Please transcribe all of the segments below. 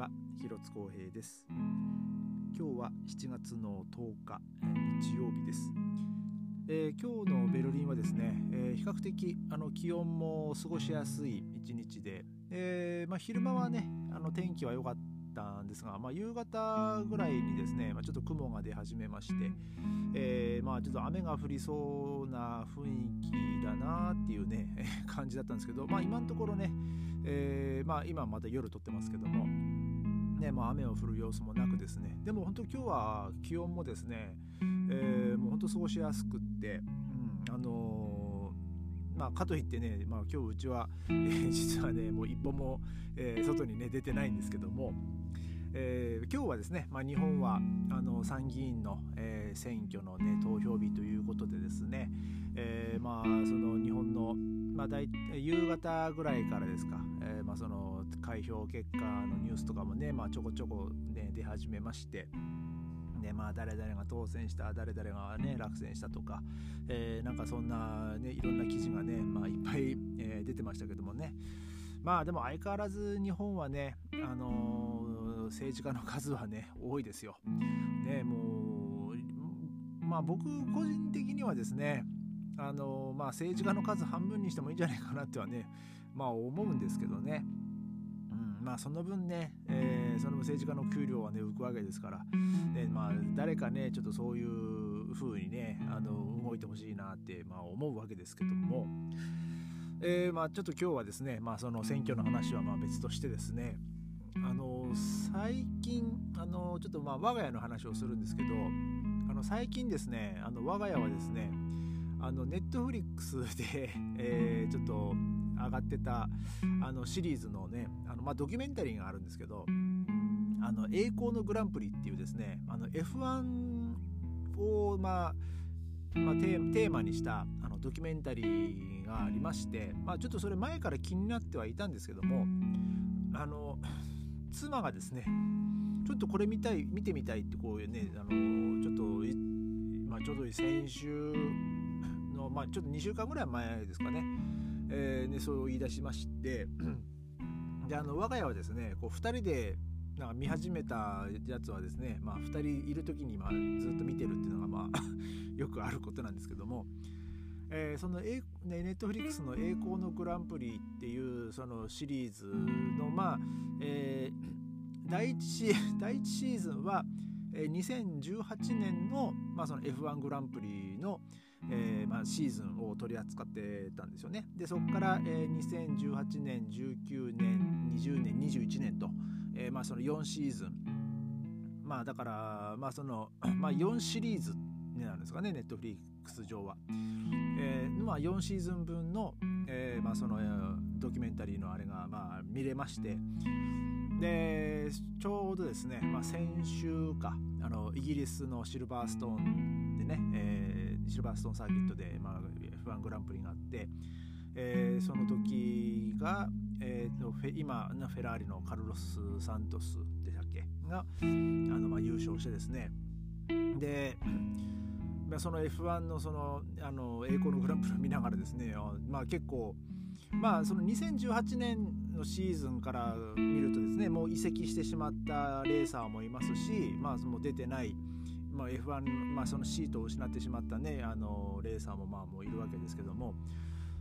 は広津光平です。今日は7月の10日日曜日です、えー、今日のベルリンはですね、えー、比較的あの気温も過ごしやすい一日で、えーまあ、昼間はねあの天気は良かったんですが、まあ、夕方ぐらいにですね、まあ、ちょっと雲が出始めまして、えー、まあちょっと雨が降りそうな雰囲気だなっていうね 感じだったんですけど、まあ、今のところねえー、まあ、今また夜撮ってますけども、ねまあ、雨を降る様子もなくですね。でも本当今日は気温もですね、えー、もう本当過ごしやすくって、うん、あのー、まあ、かといってね、まあ、今日うちは、えー、実はねもう一歩も、えー、外にね出てないんですけども、えー、今日はですね、まあ、日本はあの参議院の、えー、選挙の、ね、投票日ということでですね、えー、まあその日本の、まあ、大夕方ぐらいからですか、えー、まあその開票結果のニュースとかもね、まあ、ちょこちょこ、ね、出始めまして。ねまあ、誰々が当選した誰々が、ね、落選したとか、えー、なんかそんな、ね、いろんな記事がね、まあ、いっぱい、えー、出てましたけどもねまあでも相変わらず日本はね、あのー、政治家の数はね多いですよ。ねもうまあ僕個人的にはですねあのまあ、政治家の数半分にしてもいいんじゃないかなってはね、まあ、思うんですけどね。うん、まあその分ね、えー、その政治家の給料はね浮くわけですから、ねまあ、誰かねちょっとそういう風にねあの動いてほしいなって、まあ、思うわけですけども、えー、まあちょっと今日はですね、まあ、その選挙の話はまあ別としてですね。あの最近あのちょっとまあ我が家の話をするんですけどあの最近ですねあの我が家はですねあのネットフリックスで、えー、ちょっと上がってたあのシリーズのねあの、まあ、ドキュメンタリーがあるんですけど「あの栄光のグランプリ」っていうですねあの F1 を、まあまあ、テーマにしたあのドキュメンタリーがありまして、まあ、ちょっとそれ前から気になってはいたんですけどもあの妻がですねちょっとこれ見たい見てみたいってこういうねあのちょっと、まあ、ちょうど先週まあ、ちょっと2週間ぐらい前ですかね、えー、ねそう言い出しまして。であの我が家はですねこう2人でなんか見始めたやつはですね、まあ、2人いる時にまあずっと見てるっていうのがまあ よくあることなんですけども、えー、その、ね、ネットフリックスの「栄光のグランプリ」っていうそのシリーズのまあ、えー、第1第1シーズンはえ2018年の,、まあその F1 グランプリの、えー、まあ、シーズンを取り扱ってたんですよね。でそこから、え、2018年19年20年21年と、え、まあ、その4シーズンまあだからまあその、まあ、4シリーズになるんですかねネットフリックス上は。えーまあ、4シーズン分の,、えーまあ、そのドキュメンタリーのあれが、まあ、見れましてでちょうどですね、まあ、先週かあのイギリスのシルバーストーンでね、えーシルバーストーンサーキットで、まあ、F1 グランプリがあって、えー、その時が、えーと、今のフェラーリのカルロス・サントスでしたっけ？があの、まあ、優勝してですね。で、まあ、その F1 のそのあの栄光のグランプリを見ながらですね、まあ、結構まあその2018年のシーズンから見るとですねもう移籍してしまったレーサーもいますし、まあ、もう出てないまあ、F1、まあ、そのシートを失ってしまったねあのレーサーもまあもういるわけですけども、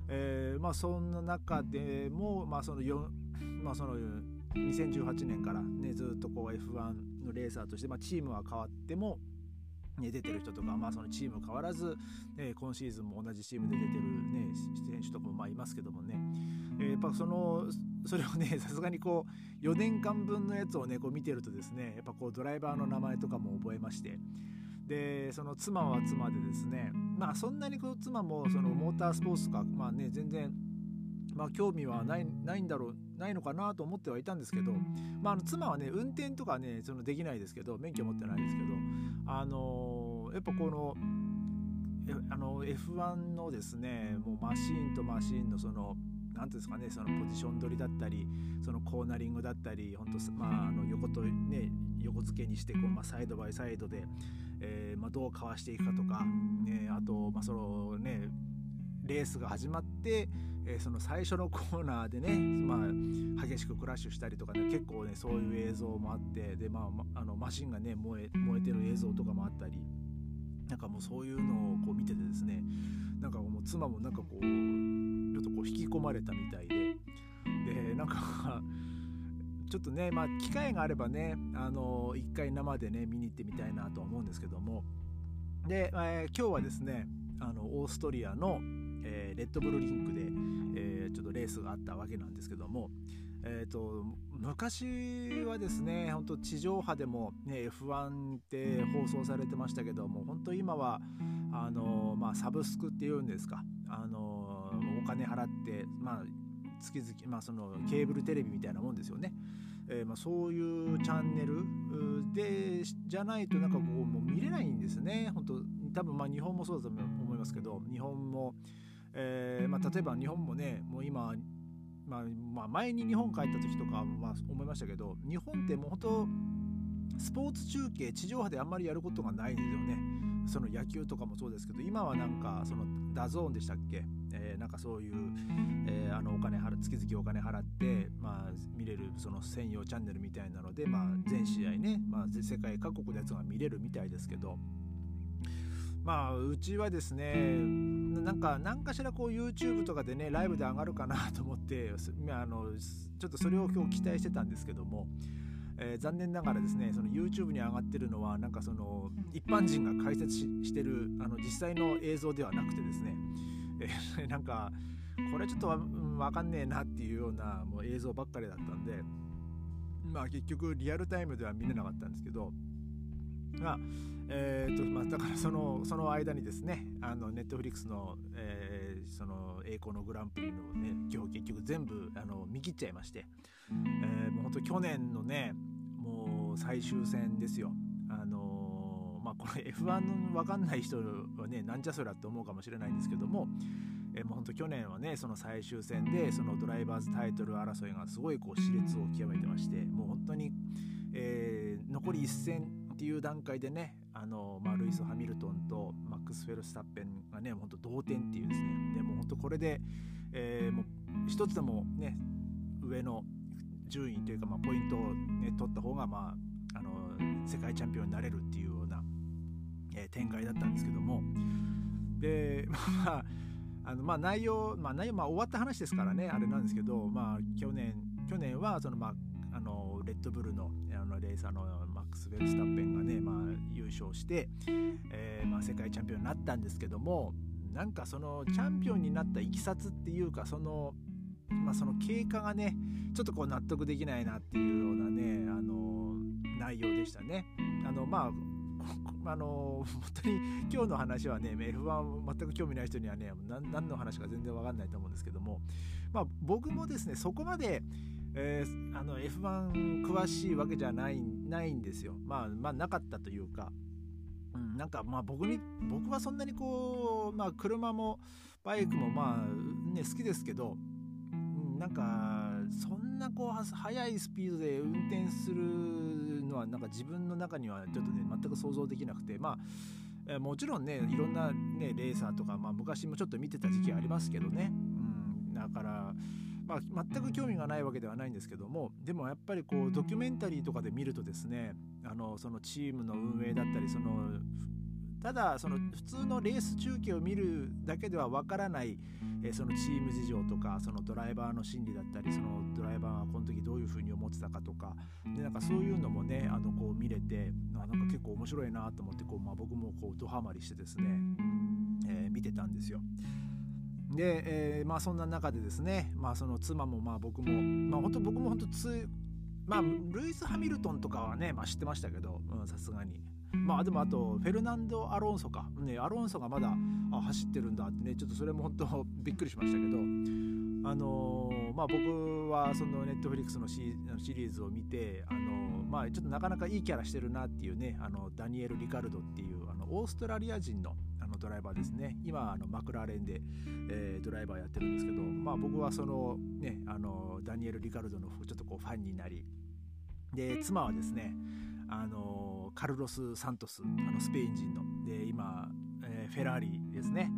えーまあ、そんな中でも、まあそのまあ、その2018年から、ね、ずっとこう F1 のレーサーとして、まあ、チームは変わっても、ね、出てる人とか、まあ、そのチーム変わらず、ね、今シーズンも同じチームで出てる、ね、選手とかもまあいますけどもね、えー、やっぱそのそれをねさすがにこう4年間分のやつをねこう見てるとですねやっぱこうドライバーの名前とかも覚えまして。でその妻は妻でですねまあそんなにこう妻もそのモータースポーツとかまあね全然まあ興味はないないんだろうないのかなと思ってはいたんですけど、まあ、あの妻はね運転とかねそのできないですけど免許持ってないですけどあのー、やっぱこのあの F1 のですねもうマシーンとマシーンのその何ていうんですかねそのポジション取りだったりそのコーナリングだったり本当まああの横とね横付けにしてこう、まあ、サイドバイサイドで、えーまあ、どうかわしていくかとか、ね、あと、まあそのね、レースが始まって、えー、その最初のコーナーでね、まあ、激しくクラッシュしたりとかね結構ねそういう映像もあってで、まあ、あのマシンがね燃え燃えてる映像とかもあったりなんかもうそういうのをこう見ててですねなんかもう妻もなんかこうちょっとこう引き込まれたみたいででなんかちょっとねまあ機会があればねあの一回生でね見に行ってみたいなと思うんですけども。で、えー、今日はですねあのオーストリアの、えー、レッドブルリンクで、えー、ちょっとレースがあったわけなんですけども、えーと、昔はですね本当地上波でも、ね、F1 って放送されてましたけども本当今はあの、まあ、サブスクっていうんですかあのお金払って、まあ、月々、まあ、そのケーブルテレビみたいなもんですよね。えー、まあ、そういうチャンネルでじゃないとなんかこうもう見れないんですね本当多分まあ日本もそうだと思いますけど日本も、えー、まあ、例えば日本もねもう今、まあ、まあ、前に日本帰った時とかまあ思いましたけど日本ってもう本当スポーツ中継地上波であんまりやることがないんですよね。その野球とかもそうですけど今はなんかその DAZN でしたっけ、えー、なんかそういう、えー、あのお金払月々お金払って、まあ、見れるその専用チャンネルみたいなので、まあ、全試合ね、まあ、世界各国のやつが見れるみたいですけどまあうちはですねなんか何かしらこう YouTube とかでねライブで上がるかなと思ってあのちょっとそれを今日期待してたんですけども、えー、残念ながらですねその YouTube に上がってるのはなんかその一般人が解説してるあの実際の映像ではなくてですね、えー、なんかこれちょっとわかんねえなっていうようなもう映像ばっかりだったんでまあ結局リアルタイムでは見れなかったんですけどまあえーとまあ、だからそのその間にですねあのネットフリックスの,、えー、その栄光のグランプリのね今日結局全部あの見切っちゃいまして、えー、もう本当去年のねもう最終戦ですよ。あのー、まあ、これ F1 分かんない人はねなんじゃそりゃって思うかもしれないんですけども、えー、もう本当去年はねその最終戦でそのドライバーズタイトル争いがすごいこう熾烈を極めてましてもう本当に、えー、残り1戦っていう段階でねあの、まあ、ルイス・ハミルトンとマックス・フェルスタッペンがね本当同点っていうですね。でも本当これで、えー、もう一つでもね上の順位というか、まあ、ポイントを、ね、取った方が、まあ、あの世界チャンピオンになれるっていうような、えー、展開だったんですけども。で まああのまあ内容、まあ、内容まあ終わった話ですからねあれなんですけど、まあ、去年去年はその、まあ、あのレッドブルのあのレーサーのマックス・フェルスタッペンがね、まあ、優勝して、えー、まあ、世界チャンピオンになったんですけどもなんかそのチャンピオンになったいきさつっていうかその,、まあ、その経過がねちょっとこう納得できないなっていうようなねあの内容でしたね。あのまあ あの本当に今日の話はね F1 全く興味ない人にはね何の話か全然わかんないと思うんですけどもまあ僕もですねそこまでえー、あの F1 詳しいわけじゃないないんですよ。まあ、まあ、なかったというか、うん、なんかまあ僕に僕はそんなにこう、まあ、車もバイクもまあね好きですけど、うん、なんかそんなこう速いスピードで運転するのはなんか自分の中にはちょっとね全く想像できなくてまあもちろんねいろんな、ね、レーサーとか、まあ、昔もちょっと見てた時期ありますけどね、まあ、全く興味がないわけではないんですけどもでもやっぱりこうドキュメンタリーとかで見るとですねあのそのチームの運営だったりそのただその普通のレース中継を見るだけではわからない、えそのチーム事情とかそのドライバーの心理だったりそのドライバーがこの時どういうふうに思ってたかとかでなんかそういうのもねあのこう見れてあなんか結構面白いなと思ってこう、まあ、僕もこうドハマりしてですね、えー、見てたんですよ。で、えー、まあそんな中でですね、まあその妻もまあ僕も、まあ本当僕も本当つ、まあルイス・ハミルトンとかはね、まあ知ってましたけど、さすがに。まあでもあとフェルナンド・アロンソか、ね、アロンソがまだあ走ってるんだってね、ちょっとそれも本当びっくりしましたけど、あのー、まあ僕はそのネットフリックスのシリーズを見て、あのー、まあちょっとなかなかいいキャラしてるなっていうね、あのダニエル・リカルドっていうあのオーストラリア人ののドライバーですね。今あのマクラーレンで、えー、ドライバーやってるんですけど、まあ、僕はその,、ね、あのダニエル・リカルドのちょっとこうファンになりで妻はですねあのカルロス・サントスあのスペイン人ので今、えー、フェラーリですね、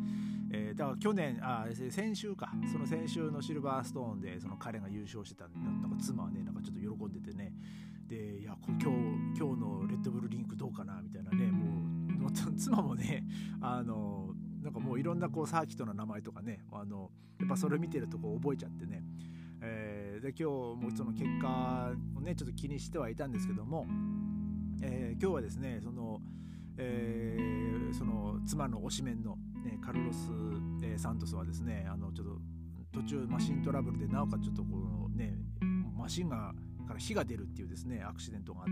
えー、だから去年あ先週か。その先週のシルバーストーンでその彼が優勝してたなんか妻はねなんかちょっと喜んでてね。でいや今日今日のレッドブルリンクどうかなみたいなねもう 妻もねあのなんかもういろんなこうサーキットの名前とかねあのやっぱそれ見てるとこう覚えちゃってね、えー、で今日もその結果をねちょっと気にしてはいたんですけども、えー、今日はですねその、えー、その妻の推しメンの、ね、カルロス、え、サントスはですねあのちょっと途中マシントラブルでなおかつちょっとこのねマシンがから火が出るっていうですねアクシデントがあって、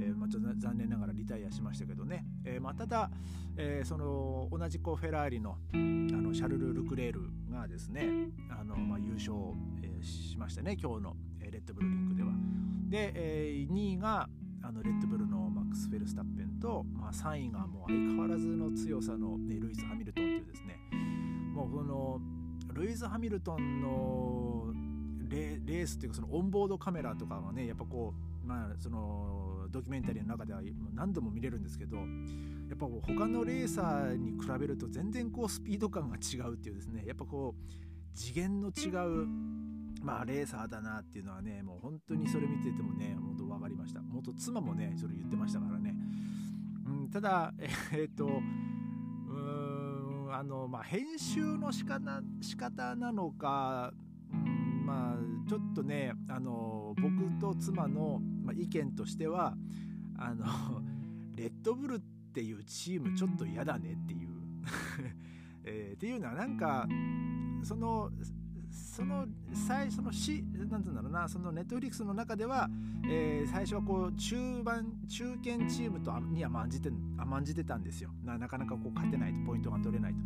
えー、まあ、ちょっと残念ながらリタイアしましたけどね、えー、まあ、ただ、え、その同じこうフェラーリのあのシャルル・ルクレールがですねあの、まあ、優勝、えしましたね今日の、えレッドブルリンクでは。で、え2位があのレッドブルのマックス・フェルスタッペンと、まあ、3位がもう相変わらずの強さの、ね、ルイス・ハミルトンっていうですねもうこのルイス・ハミルトンのレースっていうかそのオンボードカメラとかはねやっぱこうまあそのドキュメンタリーの中では何度も見れるんですけどやっぱ他のレーサーに比べると全然こうスピード感が違うっていうですねやっぱこう次元の違うまあレーサーだなっていうのはねもう本当にそれ見ててもね本当分かりました。元妻もねそれ言ってましたからね、うん、ただえー、っとうーんあのまあ編集の仕方仕方なのかまあちょっとねあの僕と妻の、意見としてはあの レッドブルっていうチームちょっと嫌だねっていう。えー、っていうのはなんかそのその最初のしなんてうんだろうなそのネットフリックスの中では、えー、最初はこう中盤中堅チームとには甘んじて甘んじてたんですよ。なかなかこう勝てないとポイントが取れないと。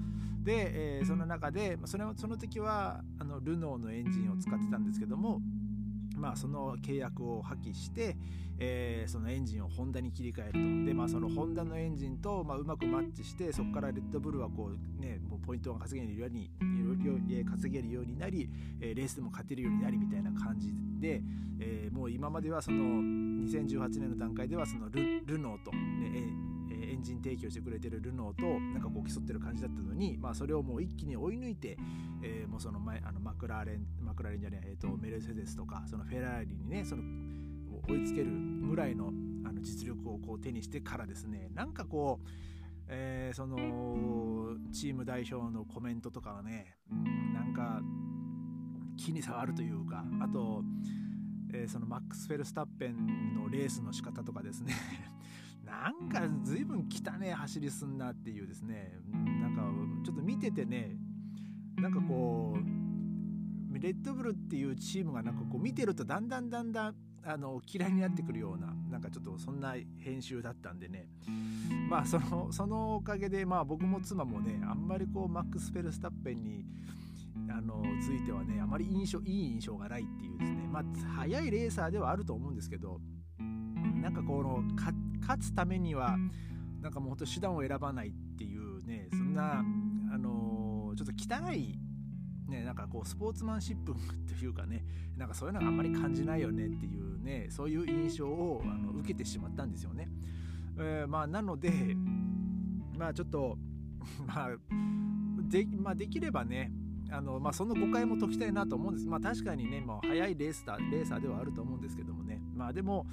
で、えー、その中でそれその時はあのルノーのエンジンを使ってたんですけどもまあ、その契約を破棄して、えー、そのエンジンをホンダに切り替えると。で、まあ、そのホンダのエンジンと、まあ、うまくマッチしてそこからレッドブルはこう、ね、もうポイントが稼げるように稼げるようになり、えー、レースでも勝てるようになりみたいな感じで、えー、もう今まではその2018年の段階ではそのルルノーと、ね、エンジン提供してくれてるルノーとなんかこう競ってる感じだったのに、まあ、それをもう一気に追い抜いて、えー、もうその前あのマクラーレンマクラーレンじゃない、えーと、メルセデスとかそのフェラーリにねその追いつけるぐらいのあの実力をこう手にしてからですねなんかこう、えー、そのチーム代表のコメントとかはねなんか気に障るというかあと、えー、そのマックス・フェルスタッペンのレースの仕方とかですねなんか随分汚ね走りすんなっていうですね。なんかちょっと見ててね。なんかこうレッドブルっていうチームがなんかこう見てるとだんだんだんだんあの嫌いになってくるようななんかちょっとそんな編集だったんでね。まあそのそのおかげでまあ僕も妻もねあんまりこうマックス・フェルスタッペンにあのついてはねあまり印象いい印象がないっていうですね。まあ速いレーサーではあると思うんですけどなんかこの勝つためにはなんかもうほんと手段を選ばないっていうねそんなあのー、ちょっと汚いね、なんかこうスポーツマンシップというかねなんかそういうのがあんまり感じないよねっていうねそういう印象をあの受けてしまったんですよね。えー、まあ、なのでまあちょっと まあで,、まあ、できればねあの、まあ、その誤解も解きたいなと思うんです。まあ、確かにね、もう速いレースだレーサーではあると思うんですけどもね。まあ、でも、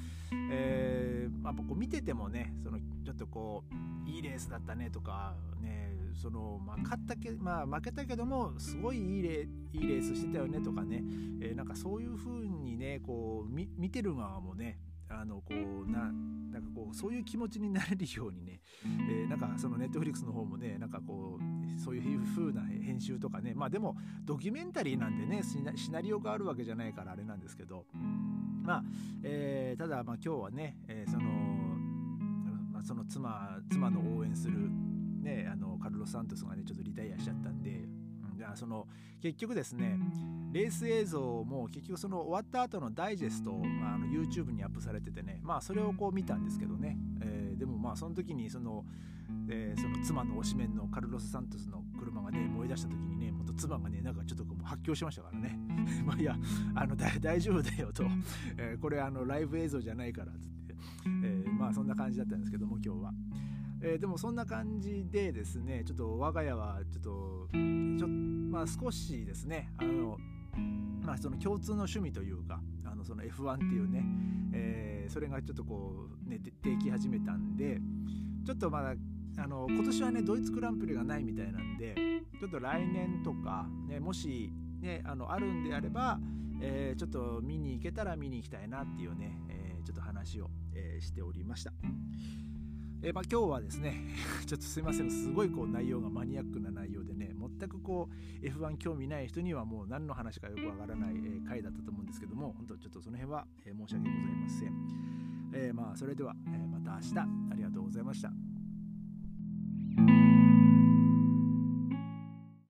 えー、まあ、こう見ててもね、そのちょっとこう、いいレースだったねとか、ね、その、まあ、勝ったけ、まあ、負けたけども、すごいいいレいいレースしてたよねとかね、えー、なんかそういう風にね、こう、見てる側もね、あのこうななんかこうそういう気持ちになれるようにね、えー、なんかそのネットフリックスの方もねなんかこうそういう風な編集とかねまあでもドキュメンタリーなんでねシナリオがあるわけじゃないからあれなんですけどまあ、えー、ただまあ今日はね、えー、その、まあ、その妻妻の応援するねあのカルロス・サントスがねちょっとリタイアしちゃったんでその結局ですねレース映像も結局その終わった後のダイジェスト、まあ、の YouTube にアップされててねまあそれをこう見たんですけどね、えー、でもまあその時にその,、えー、その妻の推しメンのカルロス・サントスの車がね燃え出した時にね元妻がねなんかちょっとこう発狂しましたからね。まあいやあの大丈夫だよと、えー、これあのライブ映像じゃないからっつって、え、まあそんな感じだったんですけども今日は。えー、でもそんな感じでですねちょっと我が家はちょっとちょまあ少しですねあのまあその共通の趣味というかあのその F1 っていうね、えー、それがちょっとこうねでき始めたんでちょっとまだあの今年はねドイツグランプリがないみたいなんでちょっと来年とか、ね、もし、ね、あのあるんであれば、えー、ちょっと見に行けたら見に行きたいなっていうね、えー、ちょっと話を、えー、しておりました。えー、まあ、今日はですね ちょっとすいませんすごいこう内容がマニアックな内容でね全くこう F1 興味ない人にはもう何の話かよくわからない、えー、回だったと思うんですけども本当ちょっとその辺は、えー、申し訳ございません。え、まあそれでは、えまた明日ありがとうございました。